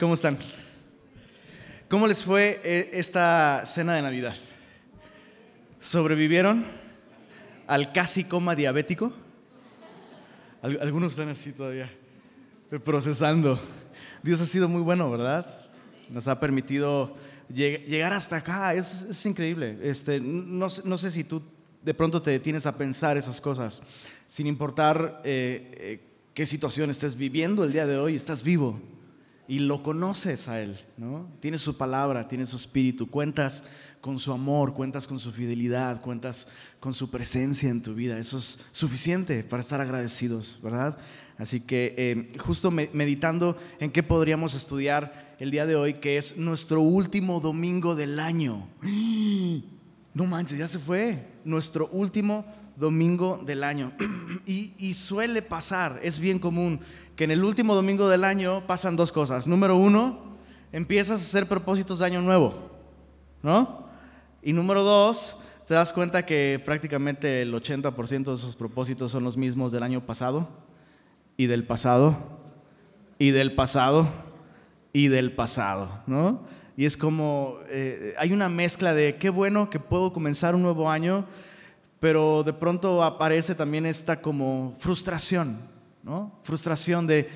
¿Cómo están? ¿Cómo les fue eh, esta cena de Navidad? ¿Sobrevivieron al casi coma diabético? Algunos están así todavía, procesando. Dios ha sido muy bueno, ¿verdad? Nos ha permitido llegar hasta acá, es, increíble. Este, no, sé si tú de pronto te detienes a pensar esas cosas, sin importar eh, eh, qué situación estés viviendo el día de hoy, estás vivo y lo conoces a Él, ¿no? Tienes su palabra, tienes su espíritu, cuentas con su amor, cuentas con su fidelidad, cuentas con su presencia en tu vida. Eso es suficiente para estar agradecidos, ¿verdad? Así que eh, justo meditando en qué podríamos estudiar el día de hoy, que es nuestro último domingo del año. No manches, ya se fue. Nuestro último domingo del año. Y, suele pasar, es bien común que en el último domingo del año pasan dos cosas. Número uno, empiezas a hacer propósitos de año nuevo, ¿no? Y número dos, te das cuenta que prácticamente el 80% de esos propósitos son los mismos del año pasado y del pasado y del pasado y del pasado, ¿no? Y es como, eh, hay una mezcla de qué bueno que puedo comenzar un nuevo año, pero de pronto aparece también esta como frustración, ¿no? Frustración de,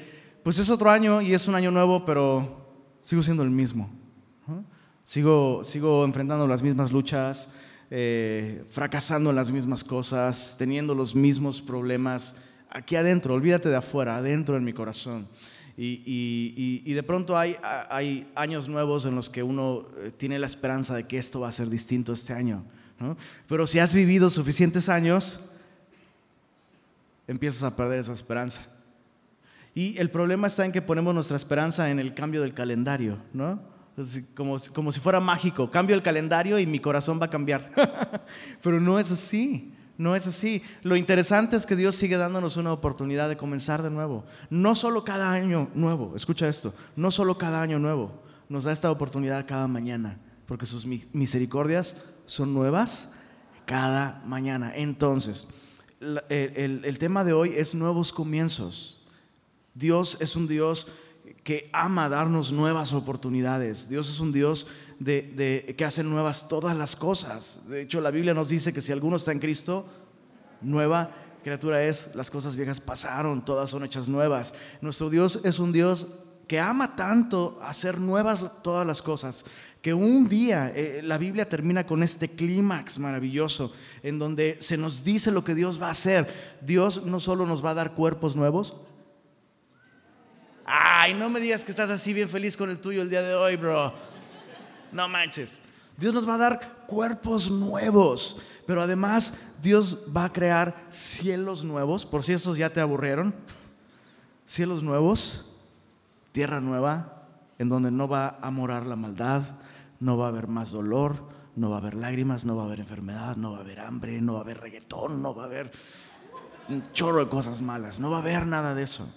pues es otro año y es un año nuevo, pero sigo siendo el mismo. Sigo, sigo enfrentando las mismas luchas, eh, fracasando en las mismas cosas, teniendo los mismos problemas aquí adentro, olvídate de afuera, adentro en mi corazón. Y, y, de pronto hay, hay, años nuevos en los que uno eh, tiene la esperanza de que esto va a ser distinto este año. Pero si has vivido suficientes años, empiezas a perder esa esperanza. Y el problema está en que ponemos nuestra esperanza en el cambio del calendario, ¿no? Como, como si fuera mágico, cambio el calendario y mi corazón va a cambiar. Pero no es así, no es así. Lo interesante es que Dios sigue dándonos una oportunidad de comenzar de nuevo. No solo cada año nuevo, escucha esto, no solo cada año nuevo, nos da esta oportunidad cada mañana, porque sus misericordias son nuevas cada mañana. Entonces, el, tema de hoy es nuevos comienzos. Dios es un Dios que ama darnos nuevas oportunidades. Dios es un Dios de, que hace nuevas todas las cosas. De hecho, la Biblia nos dice que si alguno está en Cristo, nueva criatura es, las cosas viejas pasaron, todas son hechas nuevas. Nuestro Dios es un Dios que ama tanto hacer nuevas todas las cosas, que un día eh, la Biblia termina con este clímax maravilloso, en donde se nos dice lo que Dios va a hacer. Dios no solo nos va a dar cuerpos nuevos. Ay, no me digas que estás así bien feliz con el tuyo el día de hoy, bro. No manches. Dios nos va a dar cuerpos nuevos, pero además Dios va a crear cielos nuevos, por si esos ya te aburrieron. Cielos nuevos, tierra nueva, en donde no va a morar la maldad, no va a haber más dolor, no va a haber lágrimas, no va a haber enfermedad, no va a haber hambre, no va a haber reggaetón, no va a haber un chorro de cosas malas, no va a haber nada de eso.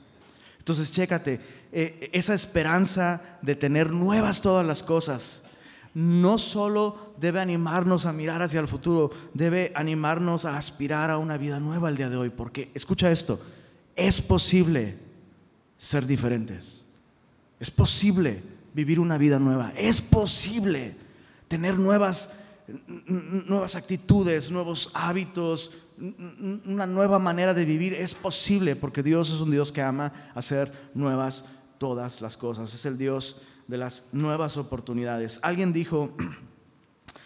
Entonces, chécate, eh, esa esperanza de tener nuevas todas las cosas, no solo debe animarnos a mirar hacia el futuro, debe animarnos a aspirar a una vida nueva el día de hoy, porque escucha esto, es posible ser diferentes, es posible vivir una vida nueva. Es posible tener nuevas, nuevas actitudes, nuevos hábitos, una nueva manera de vivir. Es posible porque Dios es un Dios que ama hacer nuevas todas las cosas. Es el Dios de las nuevas oportunidades. Alguien dijo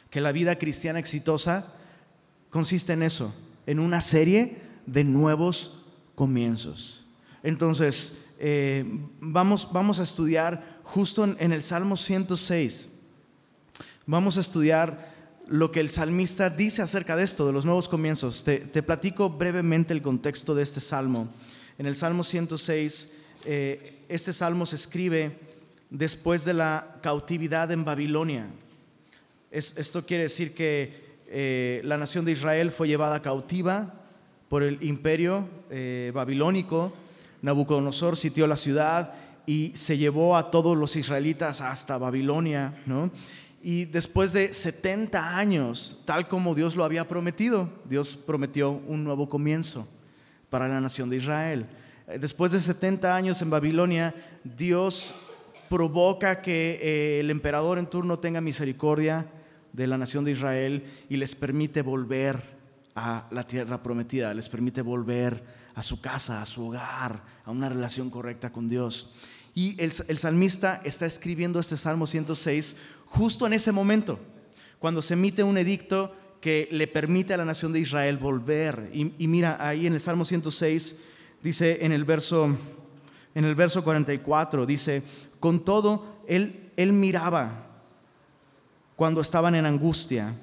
que la vida cristiana exitosa consiste en eso, en una serie de nuevos comienzos. Entonces, eh, vamos, vamos a estudiar justo en, el Salmo 106. Vamos a estudiar lo que el salmista dice acerca de esto, de los nuevos comienzos. Te, platico brevemente el contexto de este salmo. En el Salmo 106, eh, este salmo se escribe después de la cautividad en Babilonia. esto quiere decir que eh, la nación de Israel fue llevada cautiva por el imperio babilónico. Nabucodonosor sitió la ciudad y se llevó a todos los israelitas hasta Babilonia, ¿no? Y después de 70 años, tal como Dios lo había prometido, Dios prometió un nuevo comienzo para la nación de Israel. Eh, después de 70 años en Babilonia, Dios provoca que eh, el emperador en turno tenga misericordia de la nación de Israel y les permite volver a la tierra prometida, les permite volver a su casa, a su hogar, a una relación correcta con Dios. Y el, salmista está escribiendo este Salmo 106 justo en ese momento, cuando se emite un edicto que le permite a la nación de Israel volver. Y, mira, ahí en el Salmo 106 dice en el verso, en el verso 44, dice, con todo, él, él miraba cuando estaban en angustia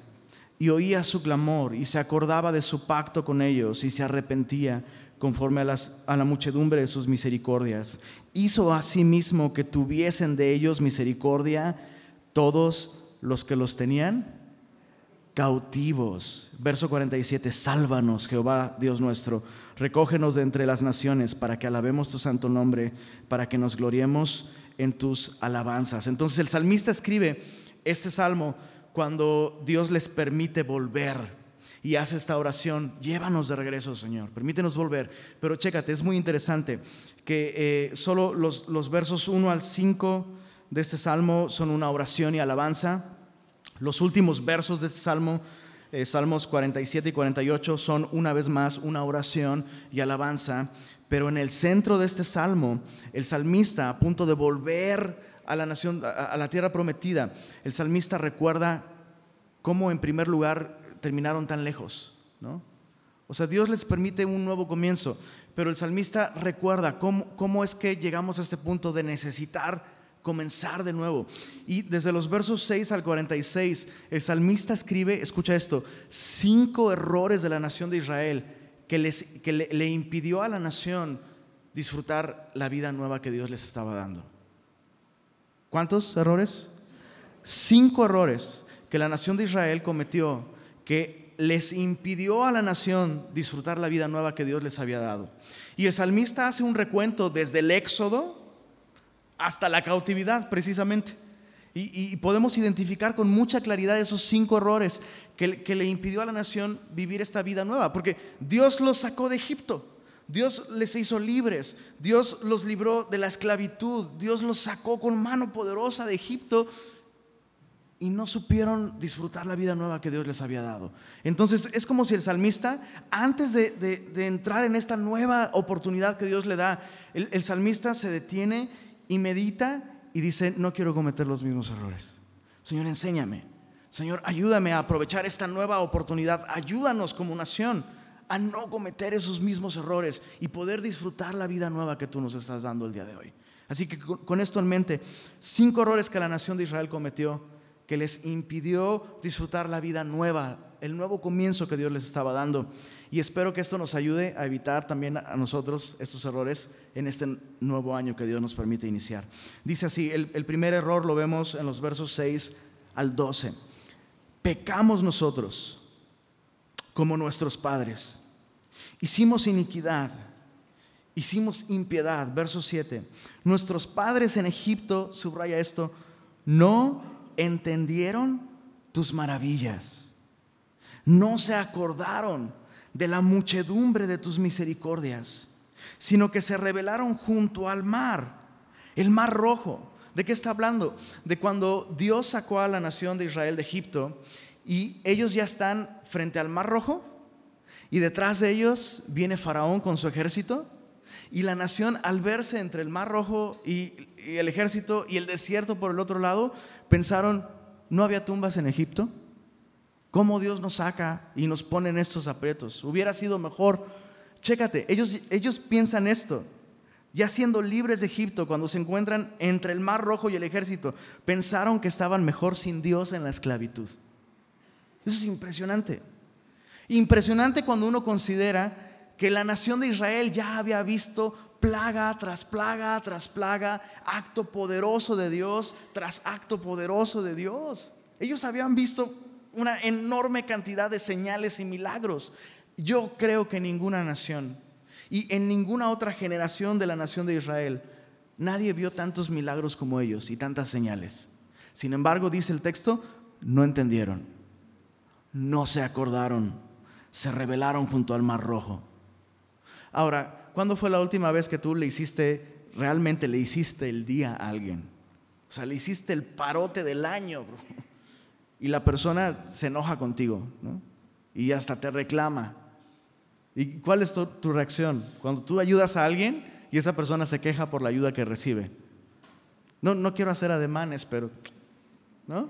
y oía su clamor y se acordaba de su pacto con ellos y se arrepentía conforme a, la muchedumbre de sus misericordias. Hizo asimismo que tuviesen de ellos misericordia todos los que los tenían cautivos. Verso 47, sálvanos, Jehová Dios nuestro, recógenos de entre las naciones para que alabemos tu santo nombre, para que nos gloriemos en tus alabanzas. Entonces el salmista escribe este salmo cuando Dios les permite volver y hace esta oración, llévanos de regreso, Señor, permítenos volver. Pero chécate, es muy interesante que eh, solo los, los versos 1 al 5 de este salmo son una oración y alabanza los últimos versos de este salmo, eh, Salmos 47 y 48, son una vez más una oración y alabanza, pero en el centro de este salmo, el salmista, a punto de volver a la nación, a la tierra prometida, el salmista recuerda cómo en primer lugar terminaron tan lejos, ¿no? O sea, Dios les permite un nuevo comienzo, pero el salmista recuerda cómo, cómo es que llegamos a este punto de necesitar comenzar de nuevo. Y desde los versos 6 al 46, el salmista escribe, escucha esto, cinco errores de la nación de Israel que, les, que le, impidió a la nación disfrutar la vida nueva que Dios les estaba dando. ¿Cuántos errores? Cinco errores que la nación de Israel cometió que les impidió a la nación disfrutar la vida nueva que Dios les había dado. Y el salmista hace un recuento desde el Éxodo hasta la cautividad precisamente. Y, podemos identificar con mucha claridad esos cinco errores que, le impidió a la nación vivir esta vida nueva, porque Dios los sacó de Egipto. Dios les hizo libres, Dios los libró de la esclavitud, Dios los sacó con mano poderosa de Egipto y no supieron disfrutar la vida nueva que Dios les había dado. Entonces es como si el salmista, antes de, entrar en esta nueva oportunidad que Dios le da, el salmista se detiene y medita y dice, no quiero cometer los mismos errores. Señor, enséñame. Señor, ayúdame a aprovechar esta nueva oportunidad. Ayúdanos como nación a no cometer esos mismos errores y poder disfrutar la vida nueva que tú nos estás dando el día de hoy. Así que con esto en mente, cinco errores que la nación de Israel cometió que les impidió disfrutar la vida nueva, el nuevo comienzo que Dios les estaba dando. Y espero que esto nos ayude a evitar también a nosotros estos errores en este nuevo año que Dios nos permite iniciar. Dice así, el, primer error lo vemos en los versos 6 al 12. Pecamos nosotros como nuestros padres. Hicimos iniquidad, hicimos impiedad. Verso 7. Nuestros padres en Egipto, subraya esto, no entendieron tus maravillas. No se acordaron de la muchedumbre de tus misericordias, sino que se rebelaron junto al mar, el mar rojo. ¿De qué está hablando? De cuando Dios sacó a la nación de Israel de Egipto y ellos ya están frente al mar rojo y detrás de ellos viene Faraón con su ejército y la nación al verse entre el mar rojo y, el ejército y el desierto por el otro lado, pensaron, ¿no había tumbas en Egipto? ¿Cómo Dios nos saca y nos pone en estos aprietos? Hubiera sido mejor. Chécate, ellos, ellos piensan esto. Ya siendo libres de Egipto, cuando se encuentran entre el Mar Rojo y el ejército, pensaron que estaban mejor sin Dios en la esclavitud. Eso es impresionante. Impresionante cuando uno considera que la nación de Israel ya había visto plaga tras plaga tras plaga, acto poderoso de Dios tras acto poderoso de Dios. Ellos habían visto una enorme cantidad de señales y milagros. Yo creo que ninguna nación y en ninguna otra generación de la nación de Israel nadie vio tantos milagros como ellos y tantas señales. Sin embargo, dice el texto, no entendieron, no se acordaron, se rebelaron junto al mar rojo. Ahora, ¿cuándo fue la última vez que tú le hiciste, realmente le hiciste el día a alguien? O sea, le hiciste el parote del año. Y la persona se enoja contigo, ¿no? Y hasta te reclama. ¿Y cuál es tu, tu reacción? Cuando tú ayudas a alguien y esa persona se queja por la ayuda que recibe. No, no quiero hacer ademanes, pero, ¿no?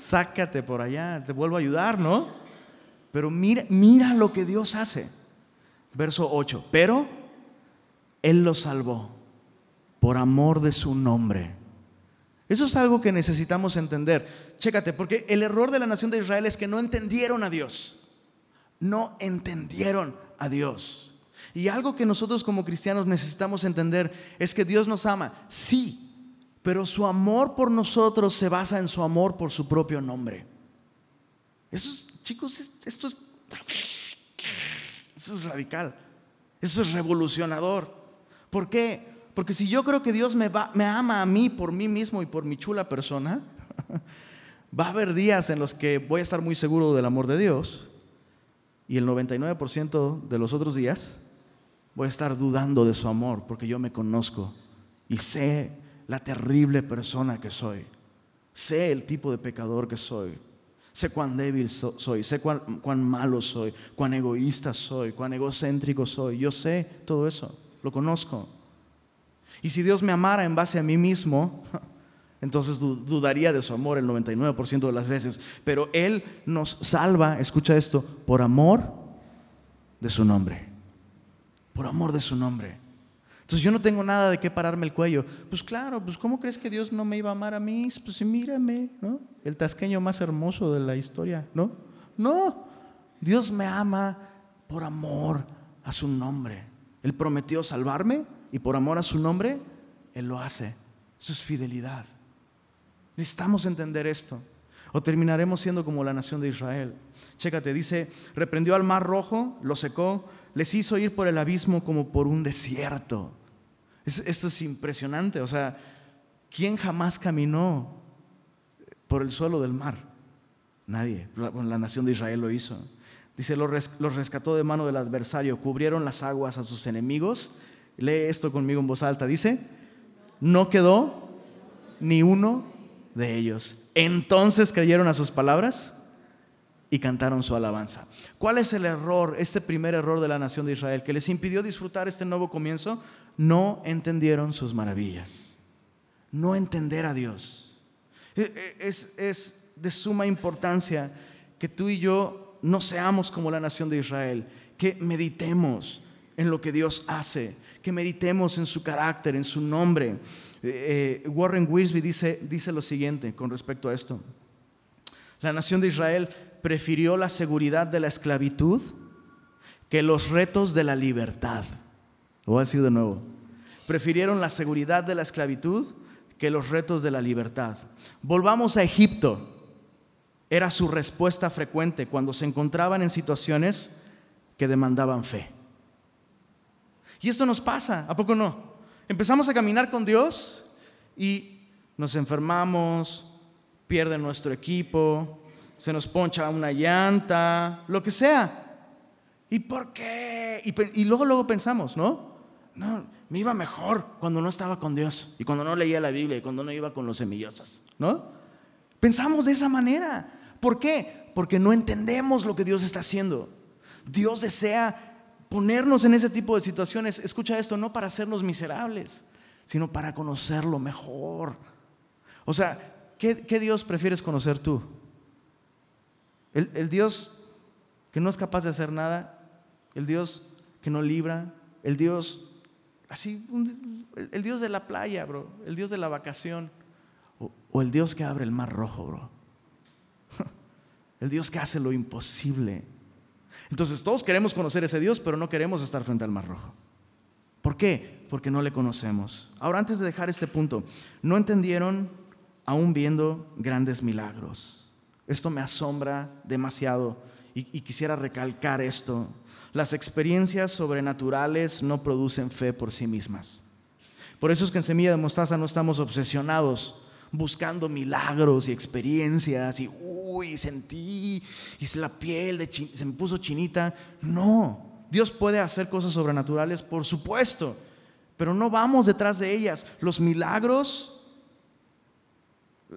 Sácate por allá, te vuelvo a ayudar, ¿no? Pero mira, mira lo que Dios hace. Verso 8, pero Él lo salvó por amor de su nombre. Eso es algo que necesitamos entender. Chécate, porque el error de la nación de Israel es que no entendieron a Dios. No entendieron a Dios. Y algo que nosotros como cristianos necesitamos entender es que Dios nos ama, sí, pero su amor por nosotros se basa en su amor por su propio nombre. Eso es, chicos, esto es, esto es radical, eso es revolucionador. ¿Por qué? Porque si yo creo que Dios me, va, me ama a mí por mí mismo y por mi chula persona, va a haber días en los que voy a estar muy seguro del amor de Dios y el 99% de los otros días voy a estar dudando de su amor porque yo me conozco y sé la terrible persona que soy. Sé el tipo de pecador que soy. Sé cuán débil soy, sé cuán, cuán, malo soy, cuán egoísta soy, cuán egocéntrico soy. Yo sé todo eso, lo conozco. Y si Dios me amara en base a mí mismo, entonces dudaría de su amor el 99% de las veces. Pero Él nos salva, escucha esto, por amor de su nombre. Por amor de su nombre. Entonces yo no tengo nada de qué pararme el cuello. Pues claro, pues ¿cómo crees que Dios no me iba a amar a mí? Pues mírame, ¿no? El tasqueño más hermoso de la historia, ¿no? No, Dios me ama por amor a su nombre. Él prometió salvarme y por amor a su nombre, Él lo hace. Eso es fidelidad. Necesitamos entender esto. O terminaremos siendo como la nación de Israel. Chécate, dice, reprendió al mar rojo, lo secó, les hizo ir por el abismo como por un desierto. Esto es impresionante. O sea, ¿quién jamás caminó por el suelo del mar? Nadie. La, nación de Israel lo hizo. Dice, los rescató de mano del adversario, cubrieron las aguas a sus enemigos. Lee esto conmigo en voz alta. Dice, no quedó ni uno de ellos. Entonces creyeron a sus palabras y cantaron su alabanza. ¿Cuál es el error, este primer error de la nación de Israel que les impidió disfrutar este nuevo comienzo? No entendieron sus maravillas. No entender a Dios. E, e, es, es de suma importancia que tú y yo no seamos como la nación de Israel, que meditemos en lo que Dios hace, que meditemos en su carácter, en su nombre. Eh, Warren Wiersbe dice, dice lo siguiente con respecto a esto. La nación de Israel prefirió la seguridad de la esclavitud que los retos de la libertad. Lo voy a decir de nuevo. Prefirieron la seguridad de la esclavitud que los retos de la libertad. Volvamos a Egipto. Era su respuesta frecuente cuando se encontraban en situaciones que demandaban fe. Y esto nos pasa, ¿a poco no? Empezamos a caminar con Dios y nos enfermamos, pierde nuestro equipo, se nos poncha una llanta, lo que sea. ¿Y por qué? Y, luego, luego pensamos, ¿no? No, me iba mejor cuando no estaba con Dios y cuando no leía la Biblia y cuando no iba con los semillosos, ¿no? Pensamos de esa manera. ¿Por qué? Porque no entendemos lo que Dios está haciendo. Dios desea ponernos en ese tipo de situaciones, escucha esto, no para hacernos miserables, sino para conocerlo mejor. O sea, ¿qué, qué Dios prefieres conocer tú? El, Dios que no es capaz de hacer nada, el Dios que no libra, el Dios así, el, Dios de la playa, bro, el Dios de la vacación, o, o el Dios que abre el mar rojo, bro. El Dios que hace lo imposible. Entonces todos queremos conocer ese Dios, pero no queremos estar frente al mar rojo. ¿Por qué? Porque no le conocemos. Ahora, antes de dejar este punto, no entendieron aún viendo grandes milagros. Esto me asombra demasiado y, quisiera recalcar esto. Las experiencias sobrenaturales no producen fe por sí mismas. Por eso es que en Semilla de Mostaza no estamos obsesionados buscando milagros y experiencias y, uy, sentí, y la piel de se me puso chinita. No, Dios puede hacer cosas sobrenaturales, por supuesto, pero no vamos detrás de ellas. Los milagros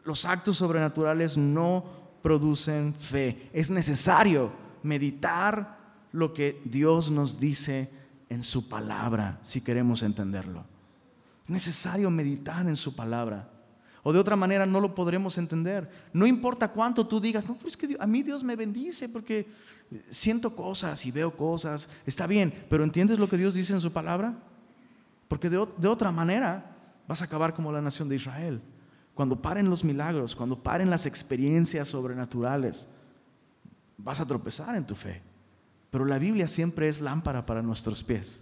Los actos sobrenaturales no producen fe. Es necesario meditar lo que Dios nos dice en su palabra si queremos entenderlo. Es necesario meditar en su palabra. O de otra manera no lo podremos entender. No importa cuánto tú digas, no, pues es que a mí Dios me bendice porque siento cosas y veo cosas. Está bien, pero ¿entiendes lo que Dios dice en su palabra? Porque de, de otra manera vas a acabar como la nación de Israel. Cuando paren los milagros, cuando paren las experiencias sobrenaturales, vas a tropezar en tu fe. Pero la Biblia siempre es lámpara para nuestros pies.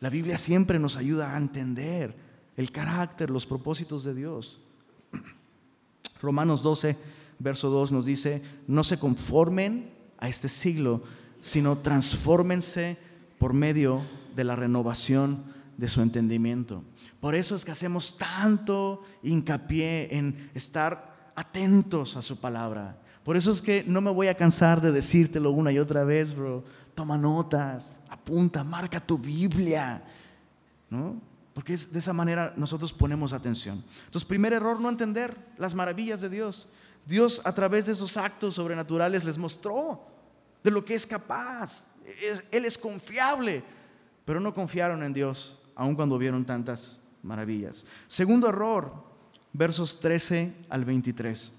La Biblia siempre nos ayuda a entender el carácter, los propósitos de Dios. Romanos 12, verso 2 nos dice, no se conformen a este siglo, sino transfórmense por medio de la renovación de su entendimiento. Por eso es que hacemos tanto hincapié en estar atentos a su palabra. Por eso es que no me voy a cansar de decírtelo una y otra vez, bro. Toma notas, apunta, marca tu Biblia. ¿No? Porque de esa manera nosotros ponemos atención. Entonces, primer error, no entender las maravillas de Dios. Dios a través de esos actos sobrenaturales les mostró de lo que es capaz. él es confiable, pero no confiaron en Dios, aun cuando vieron tantas maravillas. Segundo error, versos 13 al 23.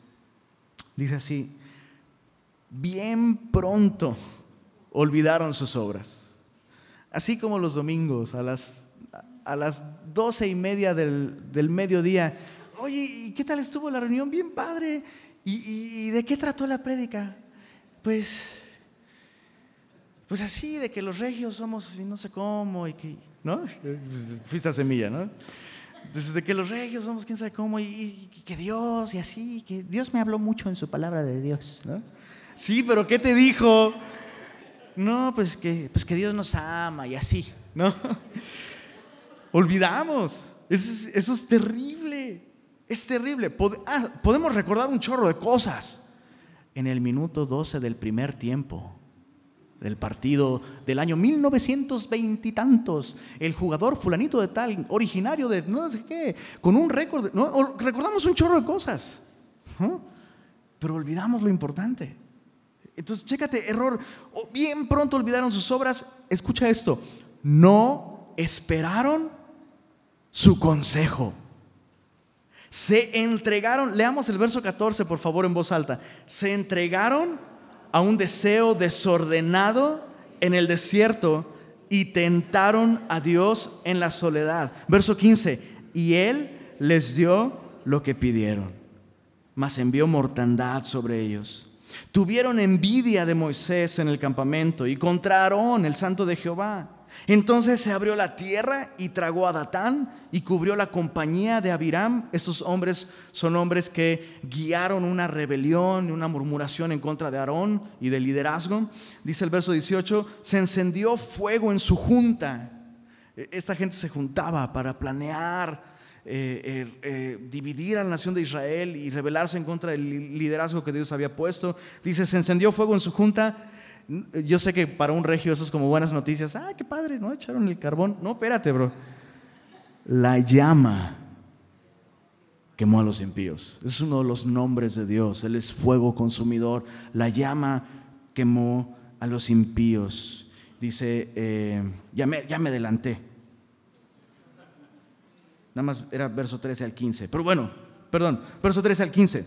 Dice así, bien pronto olvidaron sus obras. Así como los domingos a las a las doce y media del, mediodía, oye, ¿y qué tal estuvo la reunión? Bien padre. ¿Y, de qué trató la prédica? Pues, pues así, de que los regios somos no sé cómo y que, ¿no? Fuiste a semilla, ¿no? Entonces, de que los regios somos quién sabe cómo y, que Dios y así, que Dios me habló mucho en su palabra de Dios, ¿no? Sí, pero ¿qué te dijo? No, pues que, pues que Dios nos ama y así, ¿no? olvidamos. Eso es, terrible. Es terrible. Ah, podemos recordar un chorro de cosas. En el minuto 12 del primer tiempo del partido del año 1920 y tantos, el jugador fulanito de tal, originario de no sé qué, con un récord, recordamos un chorro de cosas, pero olvidamos lo importante. Entonces, chécate, error, bien pronto olvidaron sus obras, escucha esto, no esperaron su consejo. Se entregaron, leamos el verso 14 por favor en voz alta, se entregaron a un deseo desordenado en el desierto y tentaron a Dios en la soledad. Verso 15, y Él les dio lo que pidieron, mas envió mortandad sobre ellos. Tuvieron envidia de Moisés en el campamento y contra Aarón, el santo de Jehová. Entonces se abrió la tierra y tragó a Datán y cubrió la compañía de Abiram. Esos hombres son hombres que guiaron una rebelión, una murmuración en contra de Aarón y del liderazgo. Dice el verso 18, se encendió fuego en su junta. E, esta gente se juntaba para planear eh, eh, eh, dividir a la nación de Israel y rebelarse en contra del liderazgo que Dios había puesto. Dice, se encendió fuego en su junta yo sé que para un regio eso es como buenas noticias. Ah, qué padre, ¿no? Echaron el carbón. No, espérate, bro. La llama quemó a los impíos. Es uno de los nombres de Dios. Él es fuego consumidor. La llama quemó a los impíos. Dice, eh, ya, me, ya me adelanté. Nada más era verso 13 al 15. Pero bueno, perdón, verso 13 al 15.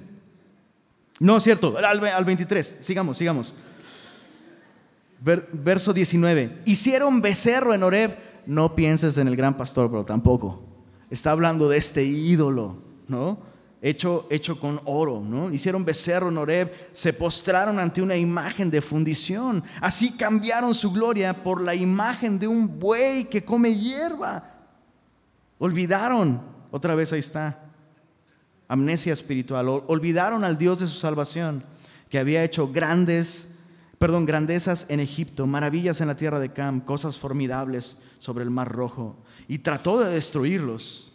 No, cierto, al, al 23. Sigamos, sigamos verso 19. Hicieron becerro en Oreb. No pienses en el gran pastor, pero tampoco. Está hablando de este ídolo, ¿no? Hecho, hecho con oro, ¿no? Hicieron becerro en Oreb, se postraron ante una imagen de fundición. Así cambiaron su gloria por la imagen de un buey que come hierba. Olvidaron, otra vez ahí está, amnesia espiritual. Olvidaron al Dios de su salvación, que había hecho grandes perdón, grandezas en Egipto, maravillas en la tierra de Cam, cosas formidables sobre el mar rojo. Y trató de destruirlos,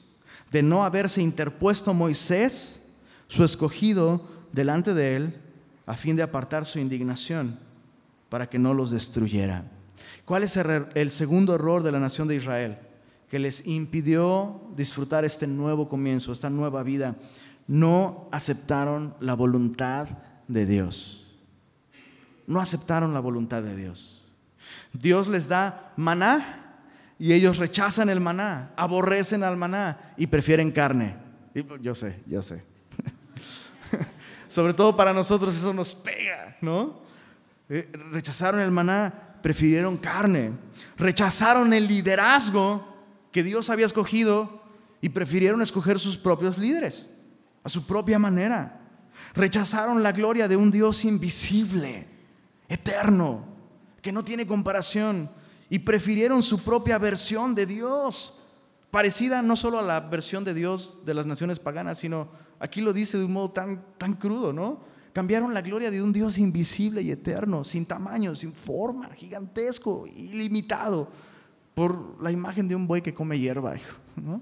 de no haberse interpuesto Moisés, su escogido, delante de él, a fin de apartar su indignación, para que no los destruyera. ¿Cuál es el segundo error de la nación de Israel? Que les impidió disfrutar este nuevo comienzo, esta nueva vida. no aceptaron la voluntad de Dios. No aceptaron la voluntad de Dios. Dios les da maná y ellos rechazan el maná, aborrecen al maná y prefieren carne. yo sé, yo sé. Sobre todo para nosotros eso nos pega, ¿no? Eh, rechazaron el maná, prefirieron carne. Rechazaron el liderazgo que Dios había escogido y prefirieron escoger sus propios líderes, a su propia manera. Rechazaron la gloria de un Dios invisible, eterno, que no tiene comparación, y prefirieron su propia versión de Dios, parecida no solo a la versión de Dios de las naciones paganas, sino aquí lo dice de un modo tan, tan crudo, ¿no? Cambiaron la gloria de un Dios invisible y eterno, sin tamaño, sin forma, gigantesco, ilimitado por la imagen de un buey que come hierba, ¿no?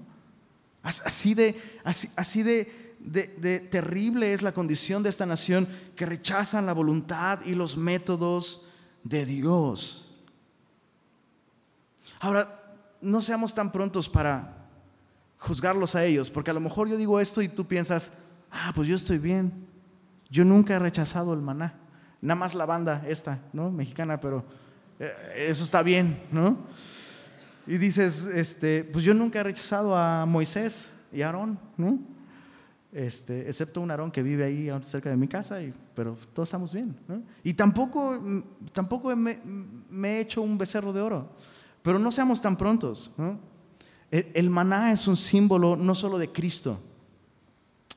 Así de, así, de, de, terrible es la condición de esta nación que rechazan la voluntad y los métodos de Dios. Ahora, no seamos tan prontos para juzgarlos a ellos, porque a lo mejor yo digo esto y tú piensas, ah, pues yo estoy bien, yo nunca he rechazado el maná, nada más la banda esta, ¿no? Mexicana, pero eh, eso está bien, ¿no? Y dices, este, pues yo nunca he rechazado a Moisés y a Aarón, ¿no? Este, excepto un Aarón que vive ahí cerca de mi casa, pero todos estamos bien. Y tampoco, tampoco me, he hecho un becerro de oro, pero no seamos tan prontos. El, el maná es un símbolo no solo de Cristo,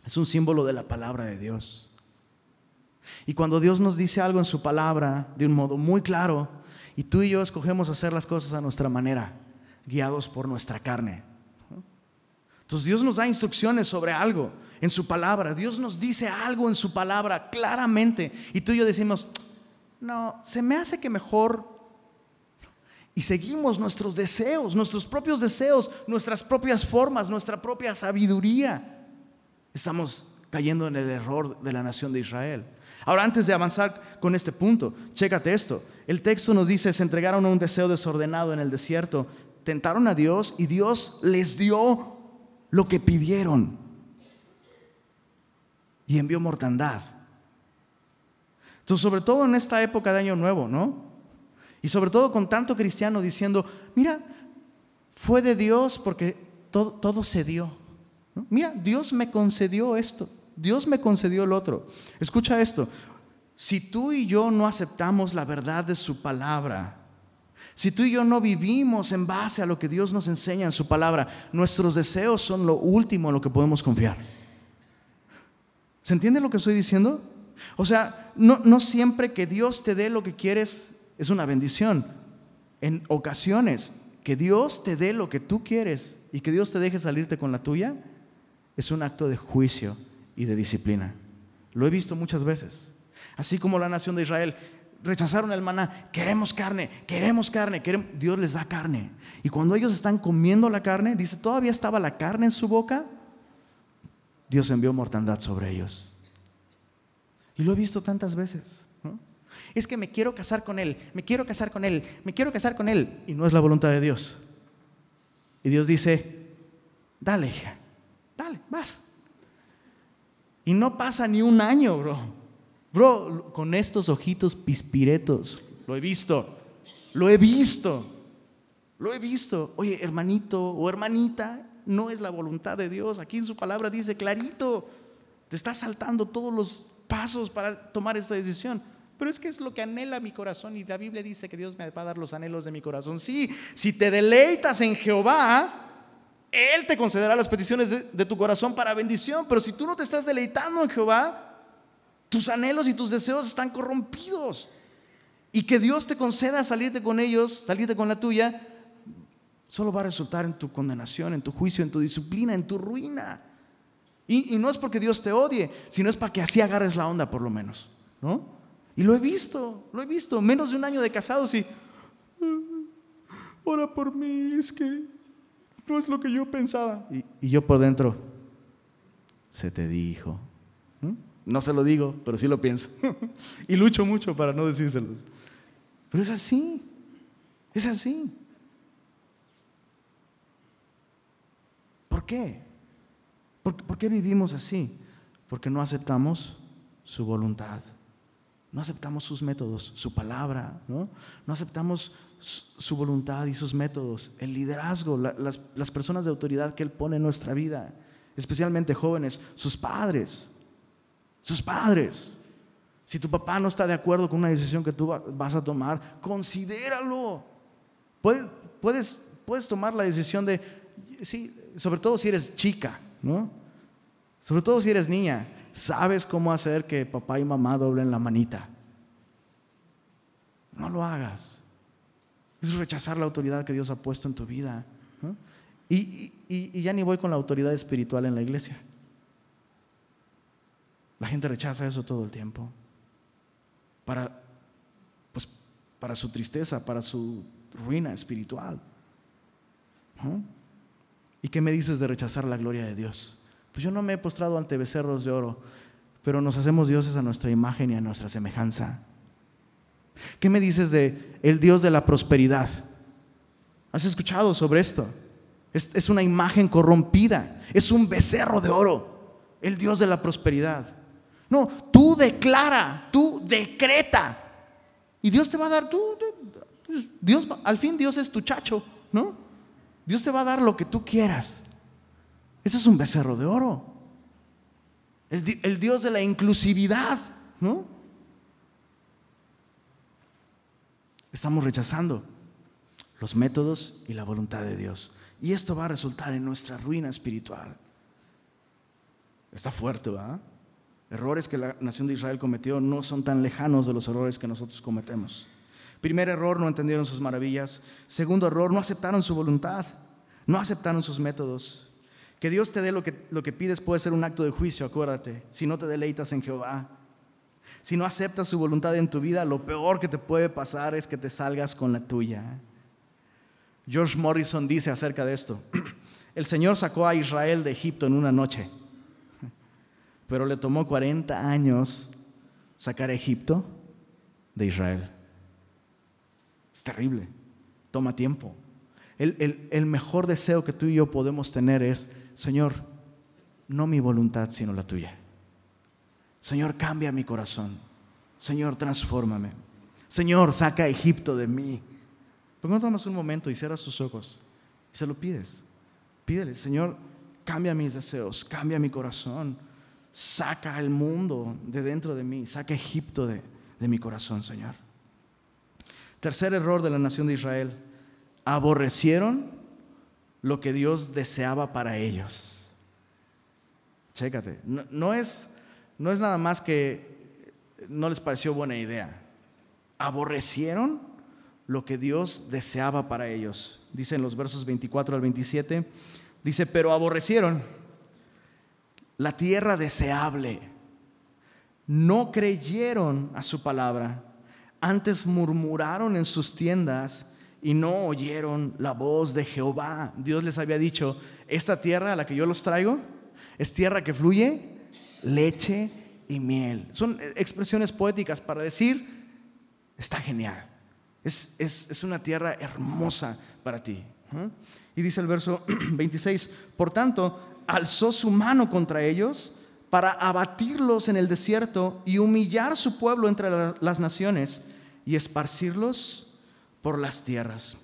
es un símbolo de la palabra de Dios. Y cuando Dios nos dice algo en su palabra de un modo muy claro, y tú y yo escogemos hacer las cosas a nuestra manera, guiados por nuestra carne. Entonces Dios nos da instrucciones sobre algo en su palabra. Dios nos dice algo en su palabra claramente. Y tú y yo decimos, no, se me hace que mejor... Y seguimos nuestros deseos, nuestros propios deseos, nuestras propias formas, nuestra propia sabiduría. Estamos cayendo en el error de la nación de Israel. Ahora, antes de avanzar con este punto, chécate esto. El texto nos dice, se entregaron a un deseo desordenado en el desierto, tentaron a Dios y Dios les dio lo que pidieron y envió mortandad. Entonces, sobre todo en esta época de Año Nuevo, ¿no? Y sobre todo con tanto cristiano diciendo, mira, fue de Dios porque todo, todo se dio. Mira, Dios me concedió esto, Dios me concedió el otro. Escucha esto, si tú y yo no aceptamos la verdad de su palabra, si tú y yo no vivimos en base a lo que Dios nos enseña en su palabra, nuestros deseos son lo último en lo que podemos confiar. ¿Se entiende lo que estoy diciendo? O sea, no, siempre que Dios te dé lo que quieres es una bendición. En ocasiones, que Dios te dé lo que tú quieres y que Dios te deje salirte con la tuya, es un acto de juicio y de disciplina. Lo he visto muchas veces. Así como la nación de Israel rechazaron el maná, queremos carne, queremos carne, Dios les da carne. Y cuando ellos están comiendo la carne, dice, todavía estaba la carne en su boca, Dios envió mortandad sobre ellos. Y lo he visto tantas veces. Es que me quiero casar con él, me quiero casar con él, me quiero casar con él. Y no es la voluntad de Dios. Y Dios dice, dale, hija, dale, vas. Y no pasa ni un año, bro. Bro, con estos ojitos pispiretos, lo he visto, lo he visto, lo he visto. Oye, hermanito o hermanita, no es la voluntad de Dios. Aquí en su palabra dice clarito, te está saltando todos los pasos para tomar esta decisión. Pero es que es lo que anhela mi corazón y la Biblia dice que Dios me va a dar los anhelos de mi corazón. Sí, si te deleitas en Jehová, Él te concederá las peticiones de, de tu corazón para bendición. Pero si tú no te estás deleitando en Jehová, tus anhelos y tus deseos están corrompidos. Y que Dios te conceda salirte con ellos, salirte con la tuya, solo va a resultar en tu condenación, en tu juicio, en tu disciplina, en tu ruina. Y, no es porque Dios te odie, sino es para que así agarres la onda por lo menos. ¿no? Y lo he visto, lo he visto. Menos de un año de casados y... Ora por mí, es que no es lo que yo pensaba. Y, yo por dentro, se te dijo. No se lo digo, pero sí lo pienso. y lucho mucho para no decírselos. Pero es así, es así. ¿Por qué? ¿Por, qué vivimos así? Porque no aceptamos su voluntad. No aceptamos sus métodos, su palabra, ¿no? No aceptamos su voluntad y sus métodos, el liderazgo, las, personas de autoridad que Él pone en nuestra vida, especialmente jóvenes, sus padres, sus padres. Si tu papá no está de acuerdo con una decisión que tú vas a tomar, considéralo. Puedes, puedes tomar la decisión de, sí, sobre todo si eres chica, ¿no? Sobre todo si eres niña, sabes cómo hacer que papá y mamá doblen la manita. No lo hagas. Es rechazar la autoridad que Dios ha puesto en tu vida. Y, ya ni voy con la autoridad espiritual en la iglesia. La gente rechaza eso todo el tiempo. Para, pues, para su tristeza, para su ruina espiritual. ¿Y qué me dices de rechazar la gloria de Dios? Pues yo no me he postrado ante becerros de oro, pero nos hacemos dioses a nuestra imagen y a nuestra semejanza. ¿Qué me dices de el Dios de la prosperidad? ¿Has escuchado sobre esto? Es, una imagen corrompida, es un becerro de oro, el Dios de la prosperidad. No, tú declara, tú decreta. Y Dios te va a dar, tú, Dios, al fin Dios es tu chacho, ¿no? Dios te va a dar lo que tú quieras. Ese es un becerro de oro. El, el Dios de la inclusividad, ¿no? Estamos rechazando los métodos y la voluntad de Dios. Y esto va a resultar en nuestra ruina espiritual. Está fuerte, ¿verdad? Errores que la nación de Israel cometió no son tan lejanos de los errores que nosotros cometemos. Primer error, no entendieron sus maravillas. Segundo error, no aceptaron su voluntad, no aceptaron sus métodos. Que Dios te dé lo que, lo que pides puede ser un acto de juicio, acuérdate, si no te deleitas en Jehová. Si no aceptas su voluntad en tu vida, lo peor que te puede pasar es que te salgas con la tuya. George Morrison dice acerca de esto, el Señor sacó a Israel de Egipto en una noche pero le tomó 40 años sacar a Egipto de Israel. Terrible, toma tiempo. El, el, mejor deseo que tú y yo podemos tener es, Señor, no mi voluntad, sino la tuya. Señor, cambia mi corazón. Señor, transfórmame. Señor, saca a Egipto de mí. ¿Por no tomas un momento y cierras tus ojos y se lo pides? Pídele, Señor, cambia mis deseos, cambia mi corazón saca el mundo de dentro de mí, saca Egipto de, de mi corazón, Señor. Tercer error de la nación de Israel, aborrecieron lo que Dios deseaba para ellos. Chécate, no, es, no es nada más que no les pareció buena idea. Aborrecieron lo que Dios deseaba para ellos. Dice en los versos 24 al 27, dice, pero aborrecieron la tierra deseable. No creyeron a su palabra, antes murmuraron en sus tiendas y no oyeron la voz de Jehová. Dios les había dicho, esta tierra a la que yo los traigo es tierra que fluye leche y miel. Son expresiones poéticas para decir, está genial. Es, es una tierra hermosa para ti. Y dice el verso 26, por tanto, alzó su mano contra ellos para abatirlos en el desierto y humillar su pueblo entre las naciones y esparcirlos por las tierras.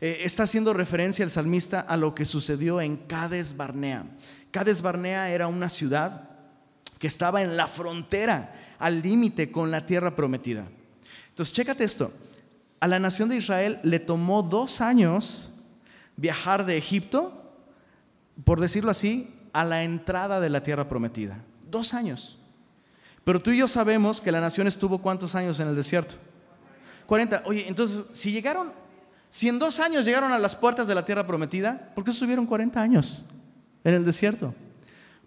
Eh, está haciendo referencia el salmista a lo que sucedió en Cades Barnea. Cades Barnea era una ciudad que estaba en la frontera, al límite con la tierra prometida. Entonces, chécate esto. A la nación de Israel le tomó dos años viajar de Egipto por decirlo así, a la entrada de la tierra prometida. Dos años. Pero tú y yo sabemos que la nación estuvo cuántos años en el desierto. 40. Oye, entonces, si llegaron, si en dos años llegaron a las puertas de la tierra prometida, ¿por qué estuvieron 40 años en el desierto?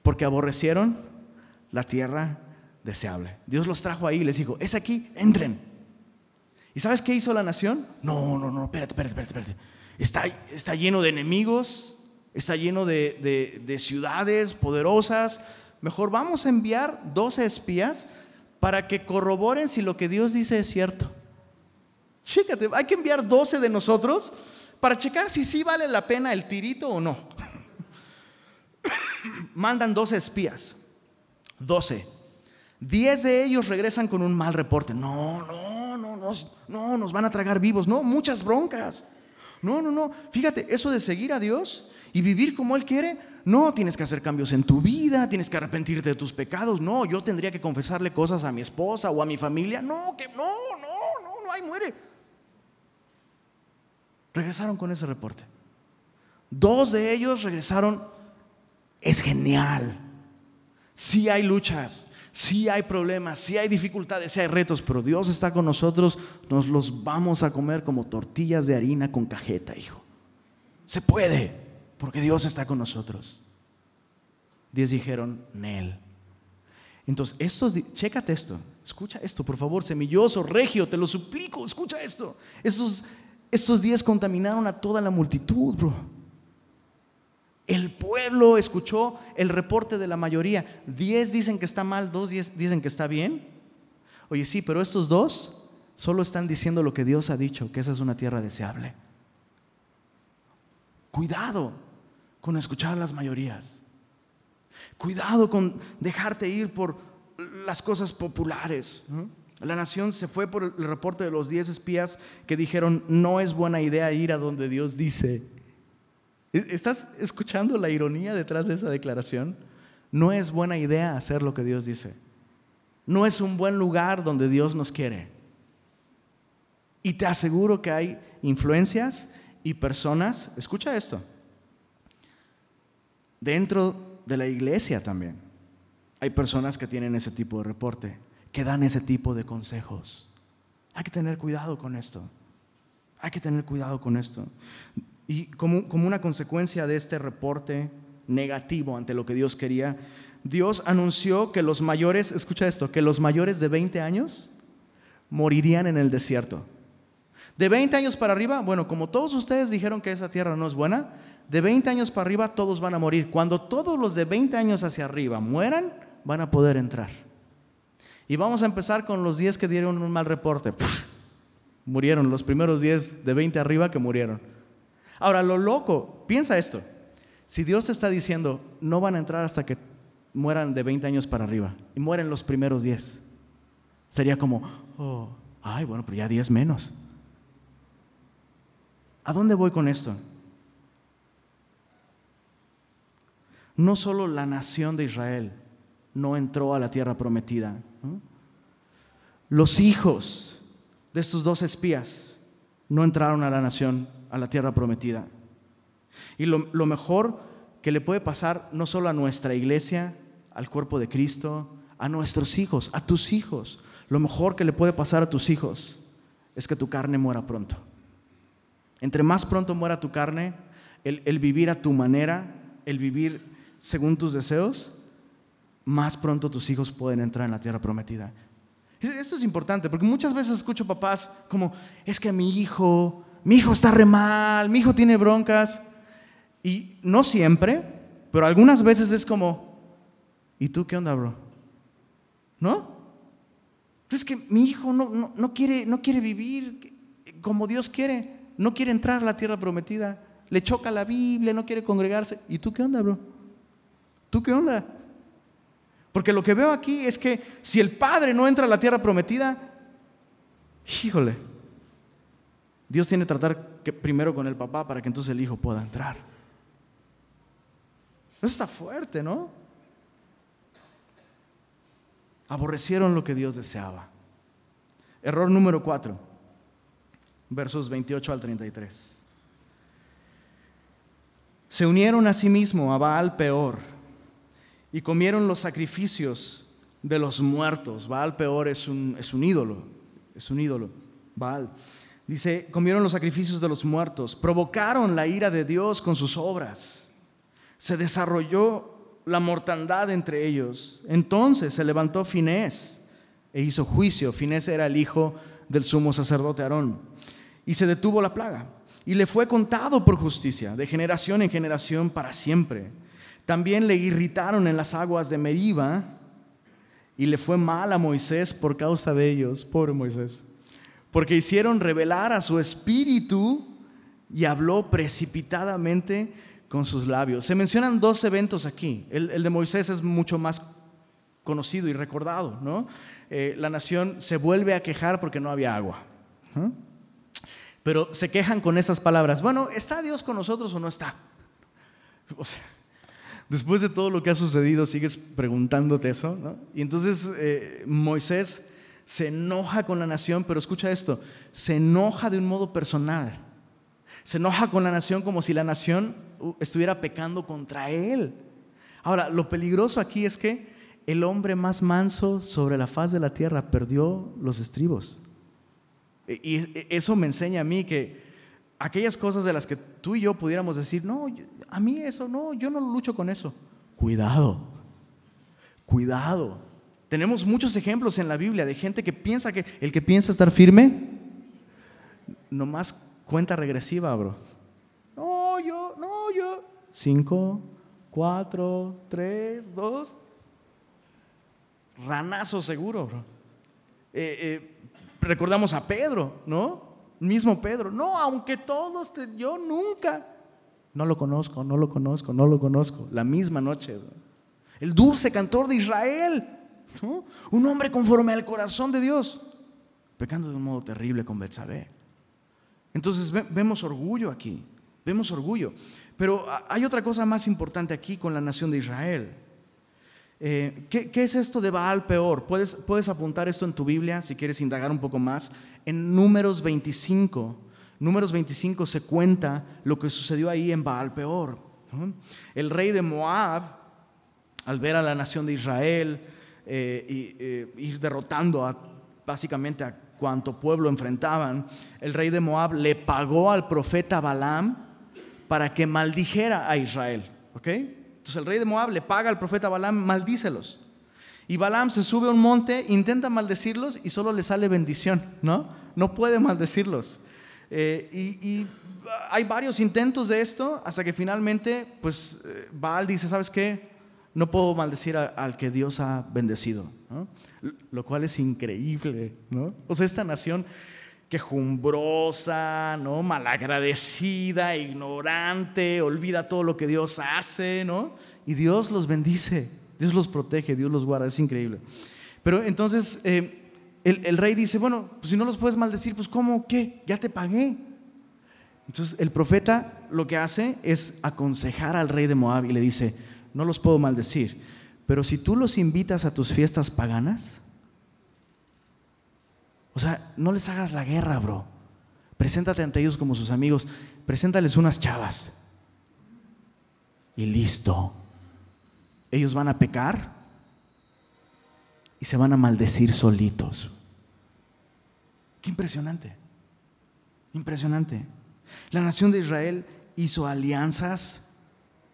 Porque aborrecieron la tierra deseable. Dios los trajo ahí y les dijo, es aquí, entren. ¿Y sabes qué hizo la nación? No, no, no, espérate, espérate, espérate. Está, está lleno de enemigos, está lleno de, ciudades poderosas. Mejor vamos a enviar 12 espías para que corroboren si lo que Dios dice es cierto. Chécate, hay que enviar 12 de nosotros para checar si sí vale la pena el tirito o no. Mandan 12 espías. 12. Diez de ellos regresan con un mal reporte. No, no, no, no, no, nos van a tragar vivos. No, muchas broncas. No, no, no. Fíjate, eso de seguir a Dios y vivir como Él quiere, no tienes que hacer cambios en tu vida, tienes que arrepentirte de tus pecados. No, yo tendría que confesarle cosas a mi esposa o a mi familia. No, que no, no, no, no, ahí muere. Regresaron con ese reporte. Dos de ellos regresaron. Es genial. Sí hay luchas, sí hay problemas, sí hay dificultades, sí hay retos, pero Dios está con nosotros. Nos los vamos a comer como tortillas de harina con cajeta, hijo. Se puede, porque Dios está con nosotros. Diez dijeron, Nel. Entonces, estos, chécate esto, escucha esto, por favor, semilloso, regio, te lo suplico, escucha esto. Estos, estos días contaminaron a toda la multitud, bro. El pueblo escuchó el reporte de la mayoría. Diez dicen que está mal, dos dicen que está bien. Oye, sí, pero estos dos solo están diciendo lo que Dios ha dicho, que esa es una tierra deseable. Cuidado con escuchar las mayorías. Cuidado con dejarte ir por las cosas populares. La nación se fue por el reporte de los diez espías que dijeron, no es buena idea ir a donde Dios dice. ¿Estás escuchando la ironía detrás de esa declaración? No es buena idea hacer lo que Dios dice. No es un buen lugar donde Dios nos quiere. Y te aseguro que hay influencias y personas, escucha esto, dentro de la iglesia también. Hay personas que tienen ese tipo de reporte que dan ese tipo de consejos. Hay que tener cuidado con esto. Hay que tener cuidado con esto. Y como, como una consecuencia de este reporte negativo ante lo que Dios quería, Dios anunció que los mayores, escucha esto, que los mayores de 20 años morirían en el desierto. De 20 años para arriba, bueno, como todos ustedes dijeron que esa tierra no es buena, de 20 años para arriba todos van a morir. Cuando todos los de 20 años hacia arriba mueran, van a poder entrar. Y vamos a empezar con los 10 que dieron un mal reporte. murieron, los primeros 10 de 20 arriba que murieron. Ahora, lo loco, piensa esto. Si Dios te está diciendo, no van a entrar hasta que mueran de 20 años para arriba, y mueren los primeros 10, sería como, oh, ay, bueno, pero ya 10 menos. ¿A dónde voy con esto? No solo la nación de Israel no entró a la tierra prometida, los hijos de estos dos espías no entraron a la nación, a la tierra prometida. Y lo, lo mejor que le puede pasar no solo a nuestra iglesia, al cuerpo de Cristo, a nuestros hijos, a tus hijos, lo mejor que le puede pasar a tus hijos es que tu carne muera pronto. Entre más pronto muera tu carne, el, el, vivir a tu manera, el vivir según tus deseos, más pronto tus hijos pueden entrar en la tierra prometida. Esto es importante, porque muchas veces escucho papás como, es que mi hijo, mi hijo está re mal, mi hijo tiene broncas. Y no siempre, pero algunas veces es como, ¿y tú qué onda, bro? ¿No? Es que mi hijo no, no, quiere, no quiere vivir como Dios quiere, no quiere entrar a la tierra prometida, le choca la Biblia, no quiere congregarse. ¿Y tú qué onda, bro? ¿Tú qué onda? Porque lo que veo aquí es que si el padre no entra a la tierra prometida, híjole, Dios tiene que tratar primero con el papá para que entonces el hijo pueda entrar. Eso está fuerte, ¿no? Aborrecieron lo que Dios deseaba. Error número 4, versos 28 al 33. Se unieron a sí mismo a Baal peor y comieron los sacrificios de los muertos. Baal peor es un, es un ídolo, es un ídolo, Baal. Dice, comieron los sacrificios de los muertos, provocaron la ira de Dios con sus obras. Se desarrolló la mortandad entre ellos. Entonces se levantó Finés e hizo juicio. Finés era el hijo del sumo sacerdote Aarón. Y se detuvo la plaga. Y le fue contado por justicia, de generación en generación para siempre. También le irritaron en las aguas de Meriba y le fue mal a Moisés por causa de ellos, pobre Moisés, porque hicieron revelar a su espíritu y habló precipitadamente con sus labios. Se mencionan dos eventos aquí. El, de Moisés es mucho más conocido y recordado, ¿no? Eh, la nación se vuelve a quejar porque no había agua. Pero se quejan con esas palabras. Bueno, ¿está Dios con nosotros o no está? O sea, después de todo lo que ha sucedido, sigues preguntándote eso, ¿no? Y entonces eh, Moisés se enoja con la nación, pero escucha esto, se enoja de un modo personal. Se enoja con la nación como si la nación uh, estuviera pecando contra él. Ahora, lo peligroso aquí es que el hombre más manso sobre la faz de la tierra perdió los estribos. Y eso me enseña a mí que aquellas cosas de las que tú y yo pudiéramos decir, no, a mí eso, no, yo no lucho con eso. Cuidado, cuidado. Tenemos muchos ejemplos en la Biblia de gente que piensa que el que piensa estar firme, nomás cuenta regresiva, bro. No, yo, no, yo. Cinco, cuatro, tres, dos. Ranazo seguro, bro. Eh, eh, recordamos a Pedro, ¿no? Mismo Pedro. No, aunque todos, yo nunca. No lo conozco, no lo conozco, no lo conozco. La misma noche. El dulce cantor de Israel. Un hombre conforme al corazón de Dios. Pecando de un modo terrible con Betsabé. Entonces vemos orgullo aquí. Vemos orgullo. Pero hay otra cosa más importante aquí con la nación de Israel. Eh, ¿qué, es esto de Baal peor? ¿Puedes, apuntar esto en tu Biblia si quieres indagar un poco más. En Números 25, Números 25 se cuenta lo que sucedió ahí en Baal peor. El rey de Moab, al ver a la nación de Israel eh, y, eh, ir derrotando básicamente a cuanto pueblo enfrentaban, el rey de Moab le pagó al profeta Balaam para que maldijera a Israel. ¿ok?, entonces el rey de Moab le paga al profeta Balaam, maldícelos. Y Balaam se sube a un monte, intenta maldecirlos y solo le sale bendición, ¿no? No puede maldecirlos. Eh, y, hay varios intentos de esto hasta que finalmente, pues, eh, Baal dice, ¿sabes qué? No puedo maldecir al que Dios ha bendecido, ¿no? Lo cual es increíble, ¿no? O sea, esta nación quejumbrosa, ¿no? malagradecida, ignorante, olvida todo lo que Dios hace, ¿no? Y Dios los bendice, Dios los protege, Dios los guarda, es increíble. Pero entonces eh, el, rey dice, bueno, pues si no los puedes maldecir, pues ¿cómo? ¿Qué? Ya te pagué. Entonces el profeta lo que hace es aconsejar al rey de Moab y le dice, no los puedo maldecir, pero si tú los invitas a tus fiestas paganas, o sea, no les hagas la guerra, bro. Preséntate ante ellos como sus amigos. Preséntales unas chavas. Y listo. Ellos van a pecar y se van a maldecir solitos. Qué impresionante. Impresionante. La nación de Israel hizo alianzas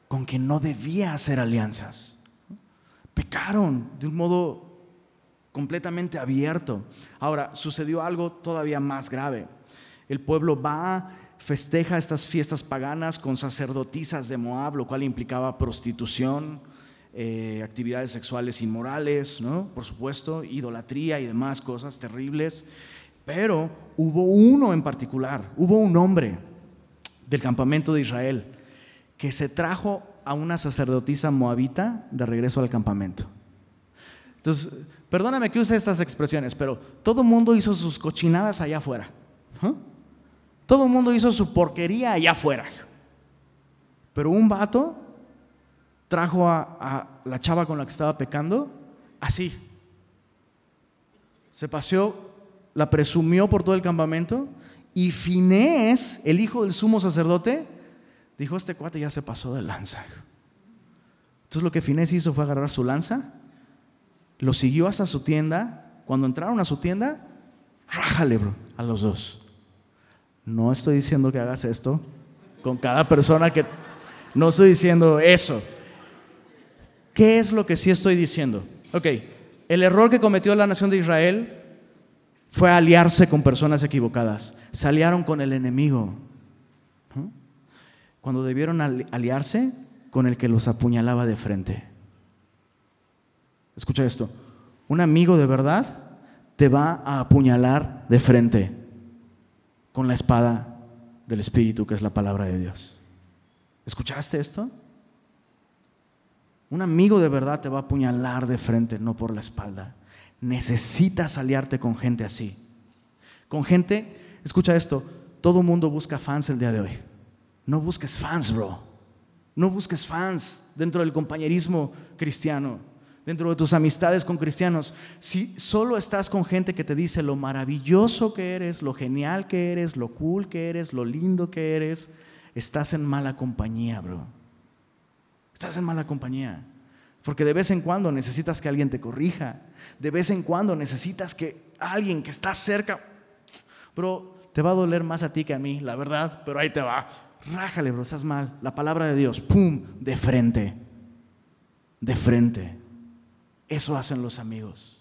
con quien no debía hacer alianzas. Pecaron de un modo completamente abierto. Ahora, sucedió algo todavía más grave. El pueblo va, festeja estas fiestas paganas con sacerdotisas de Moab, lo cual implicaba prostitución, eh, actividades sexuales inmorales, ¿no? por supuesto, idolatría y demás cosas terribles. Pero hubo uno en particular, hubo un hombre del campamento de Israel que se trajo a una sacerdotisa moabita de regreso al campamento. Entonces, Perdóname que use estas expresiones, pero todo mundo hizo sus cochinadas allá afuera. Todo el mundo hizo su porquería allá afuera. Pero un vato trajo a, la chava con la que estaba pecando así. Se paseó, la presumió por todo el campamento y Finés, el hijo del sumo sacerdote, dijo, este cuate ya se pasó de lanza. Entonces lo que Finés hizo fue agarrar su lanza lo siguió hasta su tienda. Cuando entraron a su tienda, rájale, bro, a los dos. No estoy diciendo que hagas esto con cada persona que... No estoy diciendo eso. ¿Qué es lo que sí estoy diciendo? Ok, el error que cometió la nación de Israel fue aliarse con personas equivocadas. Se aliaron con el enemigo. Cuando debieron aliarse con el que los apuñalaba de frente. Escucha esto. Un amigo de verdad te va a apuñalar de frente con la espada del Espíritu, que es la palabra de Dios. ¿Escuchaste esto? Un amigo de verdad te va a apuñalar de frente, no por la espalda. Necesitas aliarte con gente así. Con gente, escucha esto, todo mundo busca fans el día de hoy. No busques fans, bro. No busques fans dentro del compañerismo cristiano, dentro de tus amistades con cristianos. Si solo estás con gente que te dice lo maravilloso que eres, lo genial que eres, lo cool que eres, lo lindo que eres, estás en mala compañía, bro. Estás en mala compañía. Porque de vez en cuando necesitas que alguien te corrija. De vez en cuando necesitas que alguien que está cerca, bro, te va a doler más a ti que a mí, la verdad, pero ahí te va. Rájale, bro, estás mal. La palabra de Dios, pum, de frente. De frente. Eso hacen los amigos.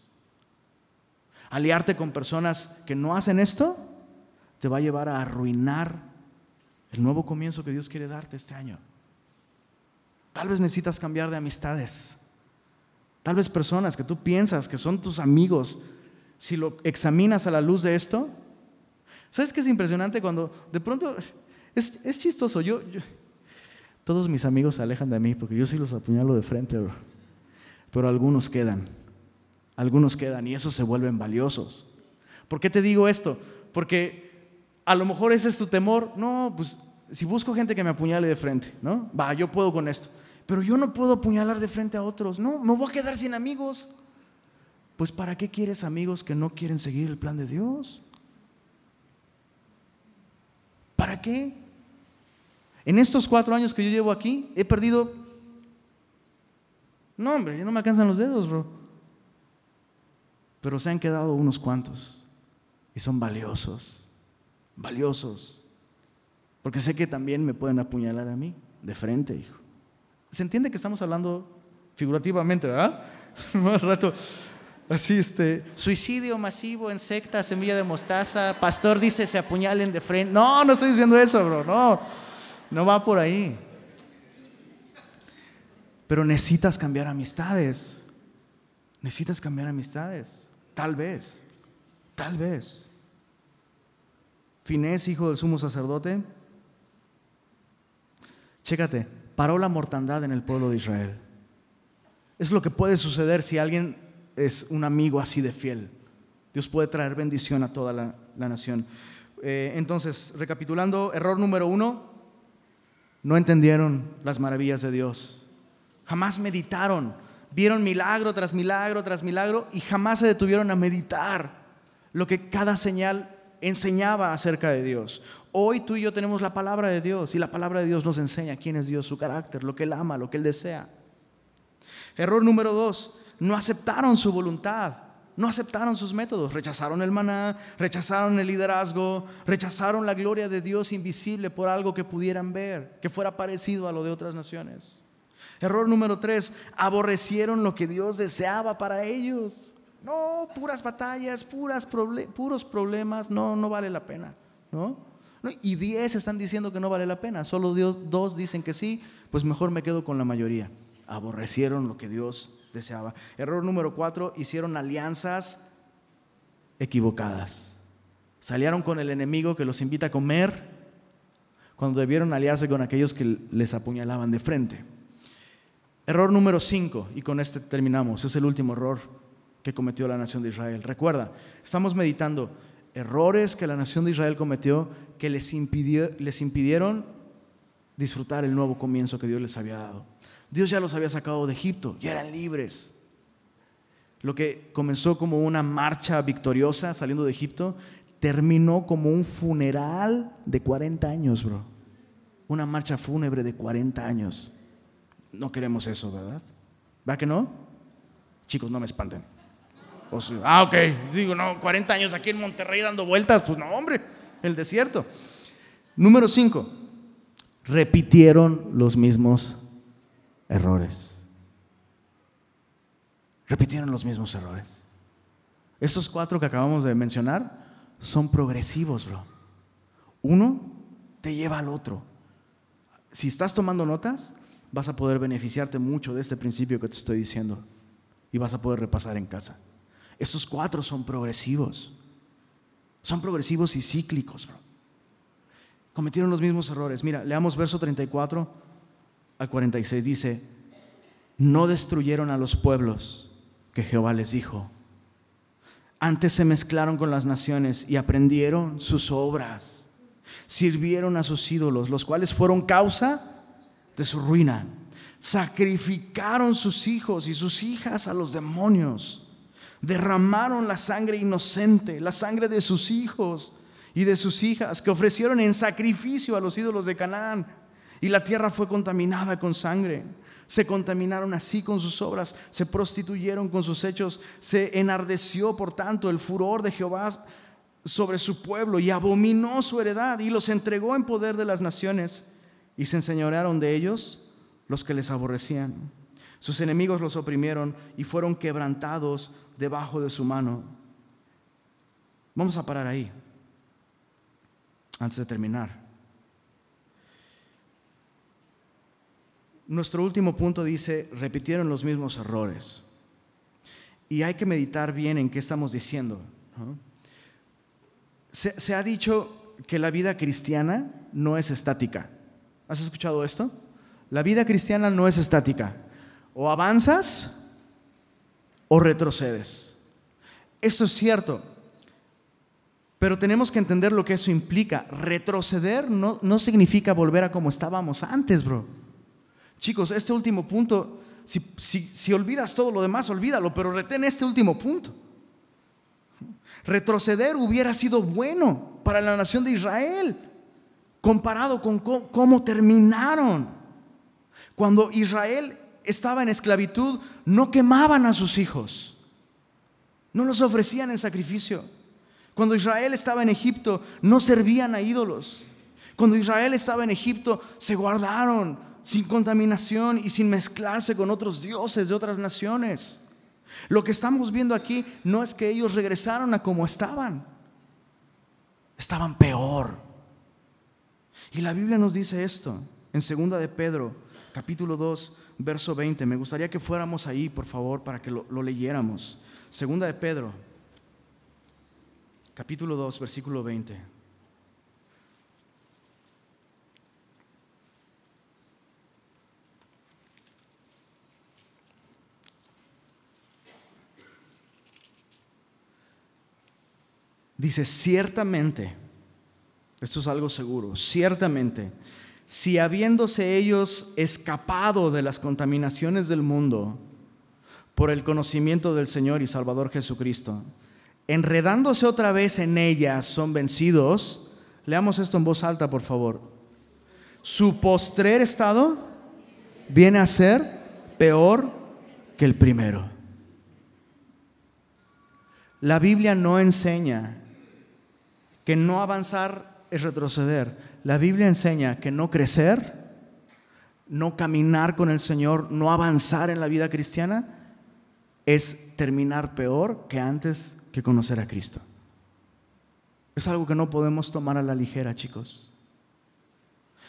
Aliarte con personas que no hacen esto te va a llevar a arruinar el nuevo comienzo que Dios quiere darte este año. Tal vez necesitas cambiar de amistades. Tal vez personas que tú piensas que son tus amigos, si lo examinas a la luz de esto, ¿sabes qué es impresionante cuando de pronto es, chistoso? Yo, todos mis amigos se alejan de mí porque yo sí los apuñalo de frente, pero algunos quedan. Algunos quedan y esos se vuelven valiosos. ¿Por qué te digo esto? Porque a lo mejor ese es tu temor. No, pues si busco gente que me apuñale de frente, ¿no? Va, yo puedo con esto. Pero yo no puedo apuñalar de frente a otros. No, me voy a quedar sin amigos. Pues ¿para qué quieres amigos que no quieren seguir el plan de Dios? ¿Para qué? En estos cuatro años que yo llevo aquí, he perdido... No, hombre, ya no me alcanzan los dedos, bro. Pero se han quedado unos cuantos. Y son valiosos. Valiosos. Porque sé que también me pueden apuñalar a mí, de frente, hijo. ¿Se entiende que estamos hablando figurativamente, verdad? Más rato. Así, este. Suicidio masivo en secta, semilla de mostaza. Pastor dice se apuñalen de frente. No, no estoy diciendo eso, bro. No, no va por ahí. Pero necesitas cambiar amistades. Necesitas cambiar amistades. Tal vez. Tal vez. Finés, hijo del sumo sacerdote, Chécate, paró la mortandad en el pueblo de Israel. Es lo que puede suceder si alguien es un amigo así de fiel. Dios puede traer bendición a toda la, nación. Eh, entonces, recapitulando, error número uno, no entendieron las maravillas de Dios. Jamás meditaron. Vieron milagro tras milagro tras milagro y jamás se detuvieron a meditar lo que cada señal enseñaba acerca de Dios. Hoy tú y yo tenemos la palabra de Dios y la palabra de Dios nos enseña quién es Dios, su carácter, lo que Él ama, lo que Él desea. Error número dos, no aceptaron su voluntad, no aceptaron sus métodos, rechazaron el maná, rechazaron el liderazgo, rechazaron la gloria de Dios invisible por algo que pudieran ver, que fuera parecido a lo de otras naciones. Error número tres, aborrecieron lo que Dios deseaba para ellos. No, puras batallas, puras puros problemas, no, no vale la pena, ¿no? Y diez están diciendo que no vale la pena, solo Dios, dos dicen que sí, pues mejor me quedo con la mayoría. Aborrecieron lo que Dios deseaba. Error número cuatro, hicieron alianzas equivocadas. Salieron con el enemigo que los invita a comer cuando debieron aliarse con aquellos que les apuñalaban de frente. Error número cinco, y con este terminamos, es el último error que cometió la nación de Israel. Recuerda, estamos meditando errores que la nación de Israel cometió que les, impidió, les impidieron disfrutar el nuevo comienzo que Dios les había dado. Dios ya los había sacado de Egipto, ya eran libres. Lo que comenzó como una marcha victoriosa saliendo de Egipto, terminó como un funeral de 40 años, bro. Una marcha fúnebre de 40 años. No queremos eso, ¿verdad? ¿Va que no? Chicos, no me espanten ah, ok. Digo, no, 40 años aquí en Monterrey dando vueltas. Pues no, hombre, el desierto. Número 5. Repitieron los mismos errores. Repitieron los mismos errores. Estos cuatro que acabamos de mencionar son progresivos, bro. Uno te lleva al otro. Si estás tomando notas, vas a poder beneficiarte mucho de este principio que te estoy diciendo y vas a poder repasar en casa. Estos cuatro son progresivos. Son progresivos y cíclicos. Cometieron los mismos errores. Mira, leamos verso 34 al 46. Dice, no destruyeron a los pueblos que Jehová les dijo. Antes se mezclaron con las naciones y aprendieron sus obras. Sirvieron a sus ídolos, los cuales fueron causa de su ruina. Sacrificaron sus hijos y sus hijas a los demonios. Derramaron la sangre inocente, la sangre de sus hijos y de sus hijas que ofrecieron en sacrificio a los ídolos de Canaán. Y la tierra fue contaminada con sangre. Se contaminaron así con sus obras, se prostituyeron con sus hechos, se enardeció por tanto el furor de Jehová sobre su pueblo y abominó su heredad y los entregó en poder de las naciones y se enseñorearon de ellos los que les aborrecían. Sus enemigos los oprimieron y fueron quebrantados debajo de su mano. Vamos a parar ahí, antes de terminar. Nuestro último punto dice, repitieron los mismos errores. Y hay que meditar bien en qué estamos diciendo. Se, ha dicho que la vida cristiana no es estática. ¿Has escuchado esto? La vida cristiana no es estática. O avanzas o retrocedes. Eso es cierto. Pero tenemos que entender lo que eso implica. Retroceder no, no significa volver a como estábamos antes, bro. Chicos, este último punto, si, olvidas todo lo demás, olvídalo, pero retén este último punto. Retroceder hubiera sido bueno para la nación de Israel, comparado con cómo, terminaron. Cuando Israel estaba en esclavitud, no quemaban a sus hijos, no los ofrecían en sacrificio. Cuando Israel estaba en Egipto, no servían a ídolos. Cuando Israel estaba en Egipto, se guardaron sin contaminación y sin mezclarse con otros dioses de otras naciones. Lo que estamos viendo aquí no es que ellos regresaron a como estaban, estaban peor. Y la Biblia nos dice esto en segunda de Pedro, capítulo 2, verso 20. Me gustaría que fuéramos ahí, por favor, para que lo, leyéramos. Segunda de Pedro, capítulo 2, versículo 20. Dice, ciertamente, esto es algo seguro, ciertamente, si habiéndose ellos escapado de las contaminaciones del mundo por el conocimiento del Señor y Salvador Jesucristo, enredándose otra vez en ellas son vencidos, leamos esto en voz alta, por favor. Su postrer estado viene a ser peor que el primero. La Biblia no enseña que no avanzar es retroceder. La Biblia enseña que no crecer, no caminar con el Señor, no avanzar en la vida cristiana, es terminar peor que antes que conocer a Cristo. Es algo que no podemos tomar a la ligera, chicos.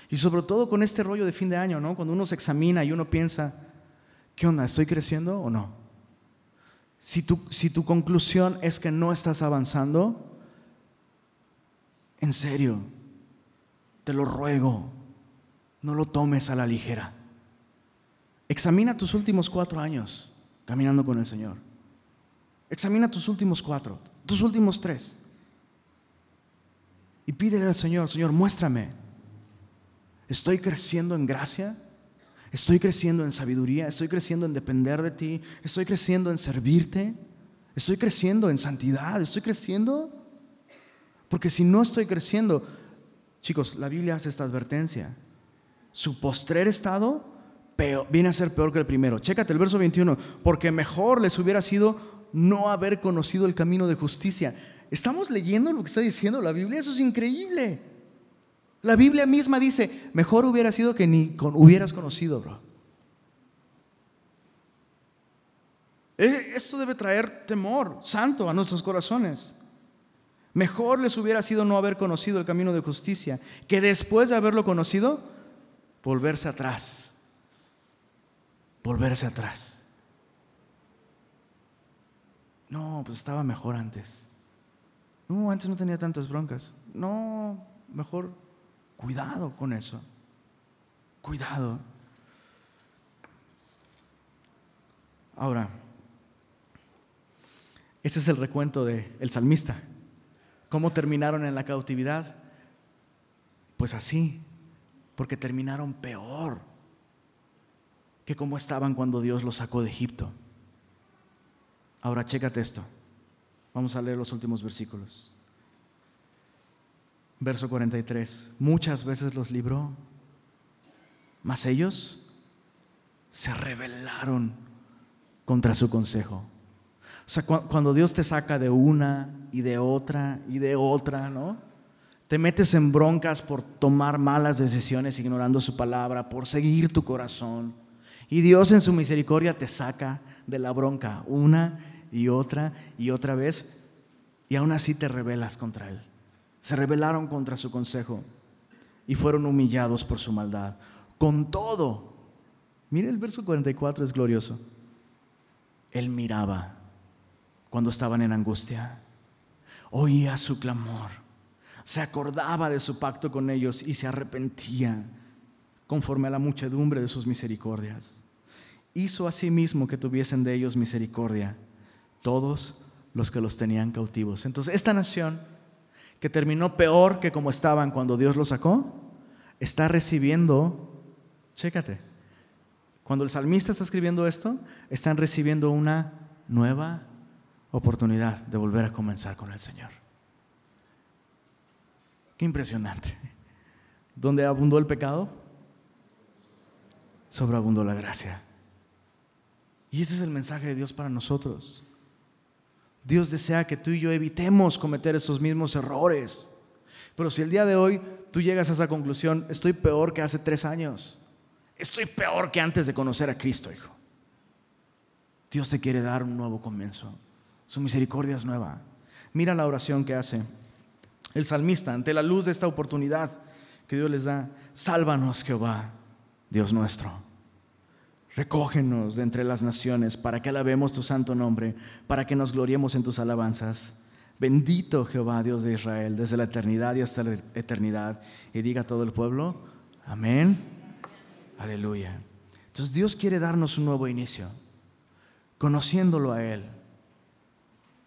Y sobre todo con este rollo de fin de año, ¿no? Cuando uno se examina y uno piensa, ¿qué onda? ¿Estoy creciendo o no? Si tu, si tu conclusión es que no estás avanzando, en serio, te lo ruego, no lo tomes a la ligera. Examina tus últimos cuatro años caminando con el Señor. Examina tus últimos cuatro, tus últimos tres. Y pídele al Señor, Señor, muéstrame. ¿Estoy creciendo en gracia? ¿Estoy creciendo en sabiduría? ¿Estoy creciendo en depender de ti? ¿Estoy creciendo en servirte? ¿Estoy creciendo en santidad? ¿Estoy creciendo? Porque si no estoy creciendo, chicos, la Biblia hace esta advertencia. Su postrer estado viene a ser peor que el primero. Chécate el verso 21. Porque mejor les hubiera sido no haber conocido el camino de justicia. ¿Estamos leyendo lo que está diciendo la Biblia? Eso es increíble. La Biblia misma dice, mejor hubiera sido que ni hubieras conocido, bro. E, esto debe traer temor santo a nuestros corazones. Mejor les hubiera sido no haber conocido el camino de justicia, que después de haberlo conocido, volverse atrás. Volverse atrás. No, pues estaba mejor antes. No, antes no tenía tantas broncas. No, mejor cuidado con eso. Cuidado. Ahora, ese es el recuento del el salmista. ¿Cómo terminaron en la cautividad? Pues así, porque terminaron peor que como estaban cuando Dios los sacó de Egipto. Ahora, chécate esto. Vamos a leer los últimos versículos. Verso 43. Muchas veces los libró, mas ellos se rebelaron contra su consejo. O sea, cuando Dios te saca de una y de otra y de otra, ¿no? Te metes en broncas por tomar malas decisiones ignorando su palabra, por seguir tu corazón. Y Dios en su misericordia te saca de la bronca una y otra y otra vez y aún así te rebelas contra Él. Se rebelaron contra su consejo y fueron humillados por su maldad. Con todo, mire el verso 44 es glorioso. Él miraba cuando estaban en angustia, oía su clamor, se acordaba de su pacto con ellos y se arrepentía conforme a la muchedumbre de sus misericordias. Hizo asimismo que tuviesen de ellos misericordia todos los que los tenían cautivos. Entonces, esta nación, que terminó peor que como estaban cuando Dios los sacó, está recibiendo, chécate, cuando el salmista está escribiendo esto, están recibiendo una nueva oportunidad de volver a comenzar con el Señor. Qué impresionante. ¿Dónde abundó el pecado? Sobreabundó la gracia. Y ese es el mensaje de Dios para nosotros. Dios desea que tú y yo evitemos cometer esos mismos errores. Pero si el día de hoy tú llegas a esa conclusión, estoy peor que hace tres años, estoy peor que antes de conocer a Cristo, hijo. Dios te quiere dar un nuevo comienzo. Su misericordia es nueva. Mira la oración que hace el salmista ante la luz de esta oportunidad que Dios les da. Sálvanos, Jehová, Dios nuestro. Recógenos de entre las naciones para que alabemos tu santo nombre, para que nos gloriemos en tus alabanzas. Bendito Jehová, Dios de Israel, desde la eternidad y hasta la eternidad. Y diga todo el pueblo, amén. Aleluya. Entonces Dios quiere darnos un nuevo inicio, conociéndolo a Él,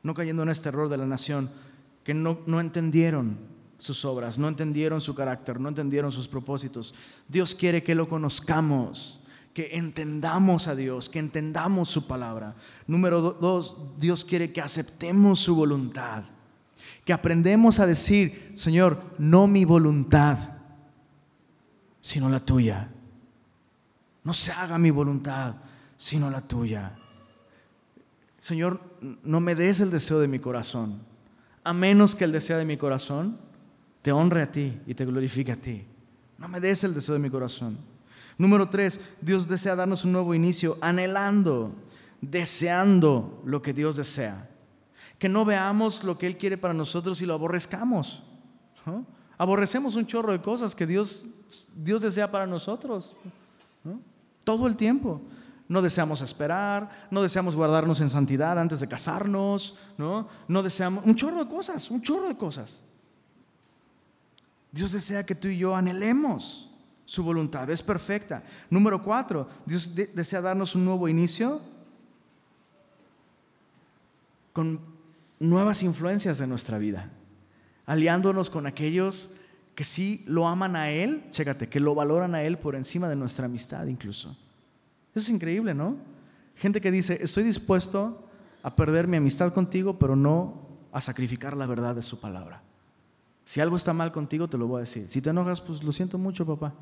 no cayendo en este error de la nación, que no, no entendieron sus obras, no entendieron su carácter, no entendieron sus propósitos. Dios quiere que lo conozcamos que entendamos a Dios, que entendamos su palabra. Número dos, Dios quiere que aceptemos su voluntad, que aprendemos a decir, Señor, no mi voluntad, sino la tuya. No se haga mi voluntad, sino la tuya. Señor, no me des el deseo de mi corazón, a menos que el deseo de mi corazón te honre a ti y te glorifique a ti. No me des el deseo de mi corazón. Número tres, Dios desea darnos un nuevo inicio, anhelando, deseando lo que Dios desea. Que no veamos lo que Él quiere para nosotros y lo aborrezcamos. Aborrecemos un chorro de cosas que Dios, Dios desea para nosotros. Todo el tiempo. No deseamos esperar, no deseamos guardarnos en santidad antes de casarnos, ¿no? No deseamos un chorro de cosas, un chorro de cosas. Dios desea que tú y yo anhelemos su voluntad es perfecta. Número cuatro, Dios desea darnos un nuevo inicio con nuevas influencias de nuestra vida, aliándonos con aquellos que sí lo aman a Él, chécate, que lo valoran a Él por encima de nuestra amistad incluso. Eso es increíble, ¿no? Gente que dice, estoy dispuesto a perder mi amistad contigo, pero no a sacrificar la verdad de su palabra. Si algo está mal contigo, te lo voy a decir. Si te enojas, pues lo siento mucho, papá.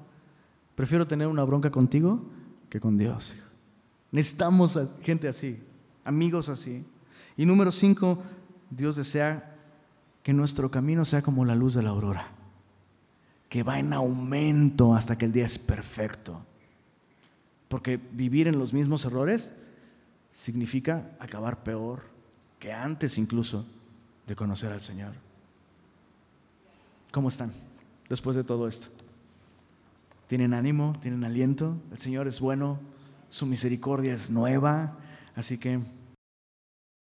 Prefiero tener una bronca contigo que con Dios. Necesitamos gente así, amigos así. Y número cinco, Dios desea que nuestro camino sea como la luz de la aurora, que va en aumento hasta que el día es perfecto. Porque vivir en los mismos errores significa acabar peor que antes incluso de conocer al Señor. ¿Cómo están después de todo esto? ¿Tienen ánimo? ¿Tienen aliento? El Señor es bueno, su misericordia es nueva, así que